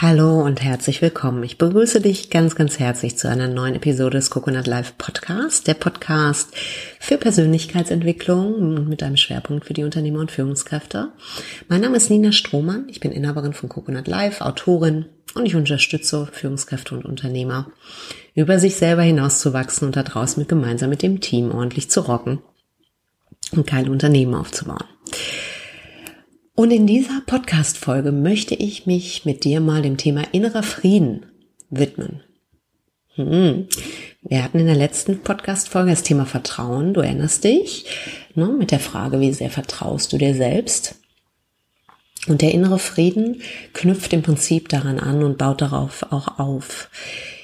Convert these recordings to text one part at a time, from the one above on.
Hallo und herzlich willkommen. Ich begrüße dich ganz, ganz herzlich zu einer neuen Episode des Coconut Life Podcast, der Podcast für Persönlichkeitsentwicklung mit einem Schwerpunkt für die Unternehmer und Führungskräfte. Mein Name ist Nina Strohmann. Ich bin Inhaberin von Coconut Life, Autorin und ich unterstütze Führungskräfte und Unternehmer, über sich selber hinauszuwachsen und da draußen mit gemeinsam mit dem Team ordentlich zu rocken und keine Unternehmen aufzubauen. Und in dieser Podcast-Folge möchte ich mich mit dir mal dem Thema innerer Frieden widmen. Hm. Wir hatten in der letzten Podcast-Folge das Thema Vertrauen. Du erinnerst dich, ne, mit der Frage, wie sehr vertraust du dir selbst? Und der innere Frieden knüpft im Prinzip daran an und baut darauf auch auf.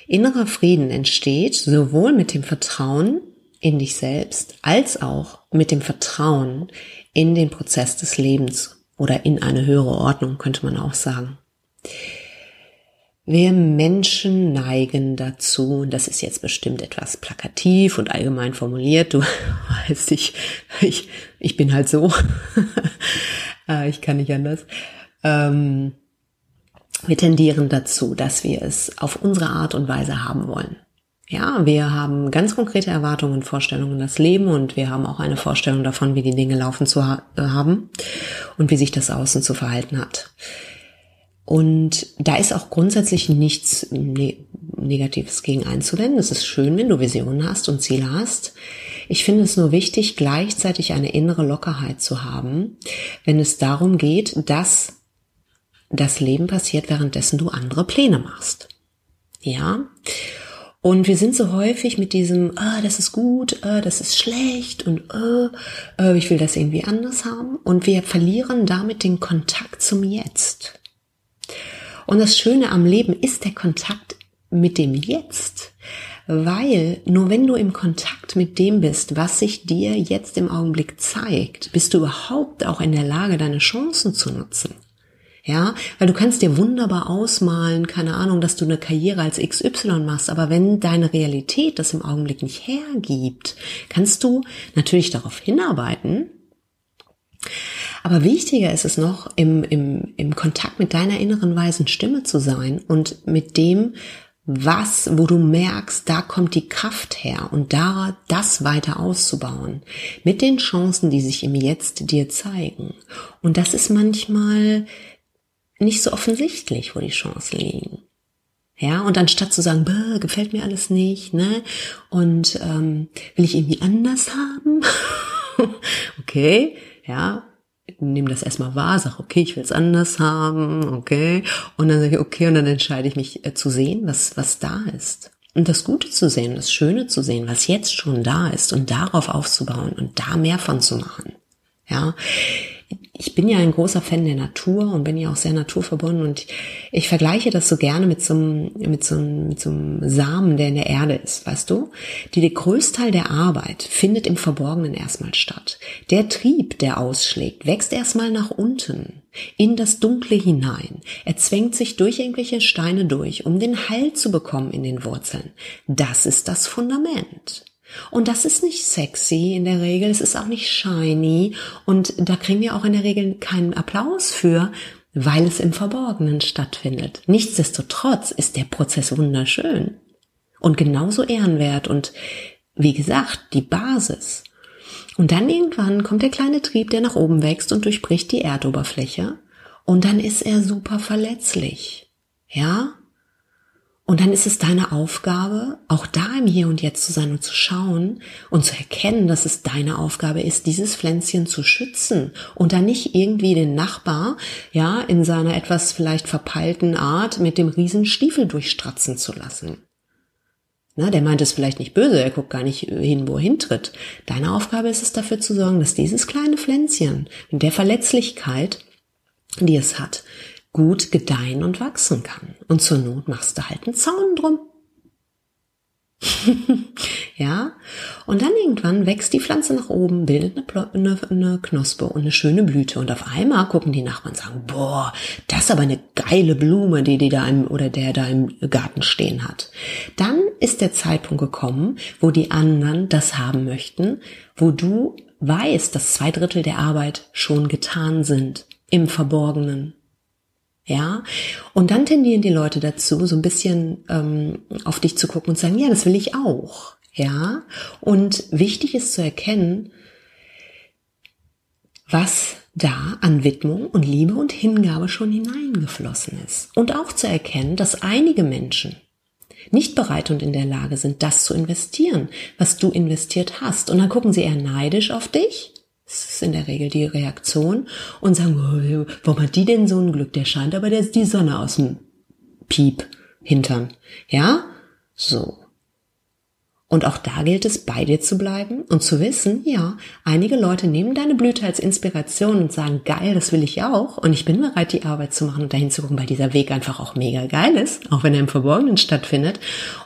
Innerer Frieden entsteht sowohl mit dem Vertrauen in dich selbst als auch mit dem Vertrauen in den Prozess des Lebens oder in eine höhere Ordnung, könnte man auch sagen. Wir Menschen neigen dazu, und das ist jetzt bestimmt etwas plakativ und allgemein formuliert, du weißt, ich, ich, ich bin halt so, äh, ich kann nicht anders. Ähm, wir tendieren dazu, dass wir es auf unsere Art und Weise haben wollen. Ja, wir haben ganz konkrete Erwartungen und Vorstellungen in das Leben und wir haben auch eine Vorstellung davon, wie die Dinge laufen zu ha äh, haben und wie sich das Außen zu verhalten hat. Und da ist auch grundsätzlich nichts ne Negatives gegen einzuwenden. Es ist schön, wenn du Visionen hast und Ziele hast. Ich finde es nur wichtig, gleichzeitig eine innere Lockerheit zu haben, wenn es darum geht, dass das Leben passiert, währenddessen du andere Pläne machst. Ja? Und wir sind so häufig mit diesem, ah, das ist gut, ah, das ist schlecht und ah, ah, ich will das irgendwie anders haben. Und wir verlieren damit den Kontakt zum Jetzt. Und das Schöne am Leben ist der Kontakt mit dem Jetzt. Weil nur wenn du im Kontakt mit dem bist, was sich dir jetzt im Augenblick zeigt, bist du überhaupt auch in der Lage, deine Chancen zu nutzen. Ja, weil du kannst dir wunderbar ausmalen, keine Ahnung, dass du eine Karriere als XY machst, aber wenn deine Realität das im Augenblick nicht hergibt, kannst du natürlich darauf hinarbeiten. Aber wichtiger ist es noch, im, im, im Kontakt mit deiner inneren weisen Stimme zu sein und mit dem, was, wo du merkst, da kommt die Kraft her und da das weiter auszubauen mit den Chancen, die sich im Jetzt dir zeigen. Und das ist manchmal nicht so offensichtlich, wo die Chancen liegen. Ja, und anstatt zu sagen, gefällt mir alles nicht, ne? Und ähm, will ich irgendwie anders haben? okay, ja, nehme das erstmal wahr, sag, okay, ich will es anders haben, okay. Und dann sage ich, okay, und dann entscheide ich mich äh, zu sehen, was, was da ist. Und das Gute zu sehen, das Schöne zu sehen, was jetzt schon da ist und darauf aufzubauen und da mehr von zu machen. Ja, ich bin ja ein großer Fan der Natur und bin ja auch sehr naturverbunden und ich vergleiche das so gerne mit so einem, mit so einem, mit so einem Samen, der in der Erde ist, weißt du? Die, der Größteil der Arbeit findet im Verborgenen erstmal statt. Der Trieb, der ausschlägt, wächst erstmal nach unten, in das Dunkle hinein. Er zwängt sich durch irgendwelche Steine durch, um den Halt zu bekommen in den Wurzeln. Das ist das Fundament. Und das ist nicht sexy in der Regel, es ist auch nicht shiny und da kriegen wir auch in der Regel keinen Applaus für, weil es im Verborgenen stattfindet. Nichtsdestotrotz ist der Prozess wunderschön und genauso ehrenwert und wie gesagt, die Basis. Und dann irgendwann kommt der kleine Trieb, der nach oben wächst und durchbricht die Erdoberfläche und dann ist er super verletzlich. Ja? Und dann ist es deine Aufgabe, auch da im Hier und Jetzt zu sein und zu schauen und zu erkennen, dass es deine Aufgabe ist, dieses Pflänzchen zu schützen und dann nicht irgendwie den Nachbar, ja, in seiner etwas vielleicht verpeilten Art mit dem Riesenstiefel durchstratzen zu lassen. Na, der meint es vielleicht nicht böse, er guckt gar nicht hin, wo er hintritt. Deine Aufgabe ist es dafür zu sorgen, dass dieses kleine Pflänzchen mit der Verletzlichkeit, die es hat, gut gedeihen und wachsen kann. Und zur Not machst du halt einen Zaun drum. ja, und dann irgendwann wächst die Pflanze nach oben, bildet eine, eine, eine, Knospe und eine schöne Blüte. Und auf einmal gucken die Nachbarn und sagen, boah, das ist aber eine geile Blume, die die da im, oder der da im Garten stehen hat. Dann ist der Zeitpunkt gekommen, wo die anderen das haben möchten, wo du weißt, dass zwei Drittel der Arbeit schon getan sind, im Verborgenen. Ja, und dann tendieren die Leute dazu, so ein bisschen ähm, auf dich zu gucken und sagen, ja, das will ich auch. Ja, und wichtig ist zu erkennen, was da an Widmung und Liebe und Hingabe schon hineingeflossen ist. Und auch zu erkennen, dass einige Menschen nicht bereit und in der Lage sind, das zu investieren, was du investiert hast. Und dann gucken sie eher neidisch auf dich. Das ist in der Regel die Reaktion und sagen, oh, warum hat die denn so ein Glück? Der scheint aber der ist die Sonne aus dem Piep hintern. Ja? So. Und auch da gilt es, bei dir zu bleiben und zu wissen, ja, einige Leute nehmen deine Blüte als Inspiration und sagen, geil, das will ich auch. Und ich bin bereit, die Arbeit zu machen und dahin zu gucken, weil dieser Weg einfach auch mega geil ist, auch wenn er im Verborgenen stattfindet.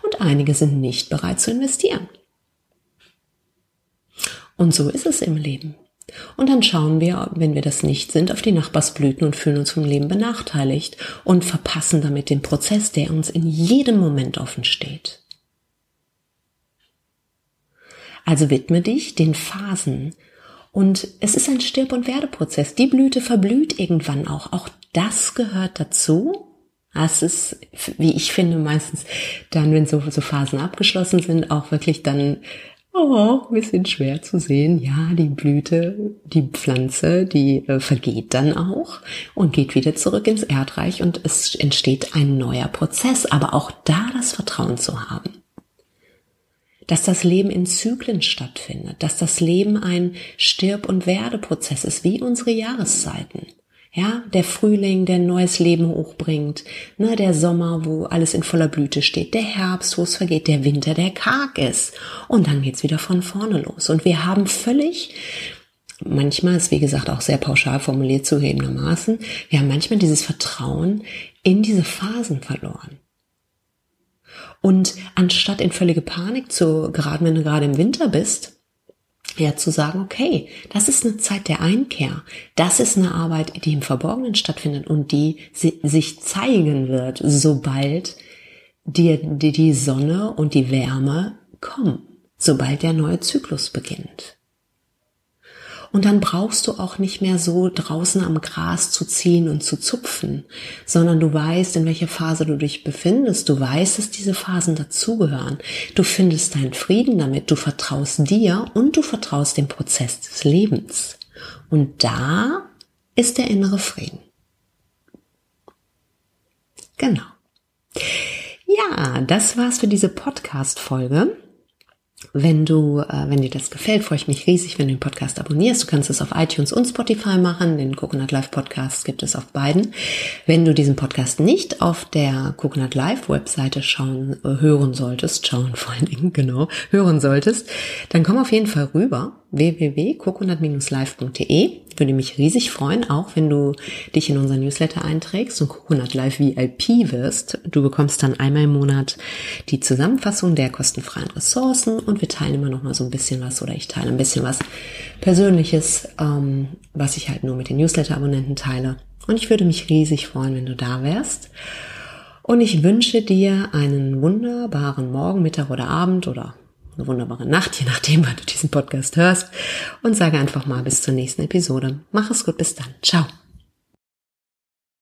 Und einige sind nicht bereit zu investieren. Und so ist es im Leben. Und dann schauen wir, wenn wir das nicht sind, auf die Nachbarsblüten und fühlen uns vom Leben benachteiligt und verpassen damit den Prozess, der uns in jedem Moment offen steht. Also widme dich den Phasen. Und es ist ein Stirb- und Werdeprozess. Die Blüte verblüht irgendwann auch. Auch das gehört dazu. Das ist, wie ich finde, meistens dann, wenn so, so Phasen abgeschlossen sind, auch wirklich dann oh, ein bisschen schwer zu sehen. Ja, die Blüte, die Pflanze, die äh, vergeht dann auch und geht wieder zurück ins Erdreich und es entsteht ein neuer Prozess. Aber auch da das Vertrauen zu haben dass das Leben in Zyklen stattfindet, dass das Leben ein Stirb- und Werdeprozess ist, wie unsere Jahreszeiten. Ja, der Frühling, der neues Leben hochbringt, ne, der Sommer, wo alles in voller Blüte steht, der Herbst, wo es vergeht, der Winter, der karg ist. Und dann geht's wieder von vorne los. Und wir haben völlig, manchmal ist wie gesagt auch sehr pauschal formuliert zugegebenermaßen, wir haben manchmal dieses Vertrauen in diese Phasen verloren. Und anstatt in völlige Panik zu geraten, wenn du gerade im Winter bist, ja zu sagen, okay, das ist eine Zeit der Einkehr. Das ist eine Arbeit, die im Verborgenen stattfindet und die sich zeigen wird, sobald dir die, die Sonne und die Wärme kommen, sobald der neue Zyklus beginnt. Und dann brauchst du auch nicht mehr so draußen am Gras zu ziehen und zu zupfen, sondern du weißt, in welcher Phase du dich befindest. Du weißt, dass diese Phasen dazugehören. Du findest deinen Frieden damit. Du vertraust dir und du vertraust dem Prozess des Lebens. Und da ist der innere Frieden. Genau. Ja, das war's für diese Podcast-Folge. Wenn du, äh, wenn dir das gefällt, freue ich mich riesig, wenn du den Podcast abonnierst. Du kannst es auf iTunes und Spotify machen. Den Coconut Live Podcast gibt es auf beiden. Wenn du diesen Podcast nicht auf der Coconut Live Webseite schauen, äh, hören solltest, schauen vor allen Dingen, genau, hören solltest, dann komm auf jeden Fall rüber www.coconut-live.de. Würde mich riesig freuen, auch wenn du dich in unser Newsletter einträgst und Coconut Live VIP wirst. Du bekommst dann einmal im Monat die Zusammenfassung der kostenfreien Ressourcen und wir teilen immer noch mal so ein bisschen was oder ich teile ein bisschen was Persönliches, ähm, was ich halt nur mit den Newsletter-Abonnenten teile. Und ich würde mich riesig freuen, wenn du da wärst. Und ich wünsche dir einen wunderbaren Morgen, Mittag oder Abend oder eine wunderbare Nacht, je nachdem, wann du diesen Podcast hörst. Und sage einfach mal bis zur nächsten Episode. Mach es gut, bis dann. Ciao.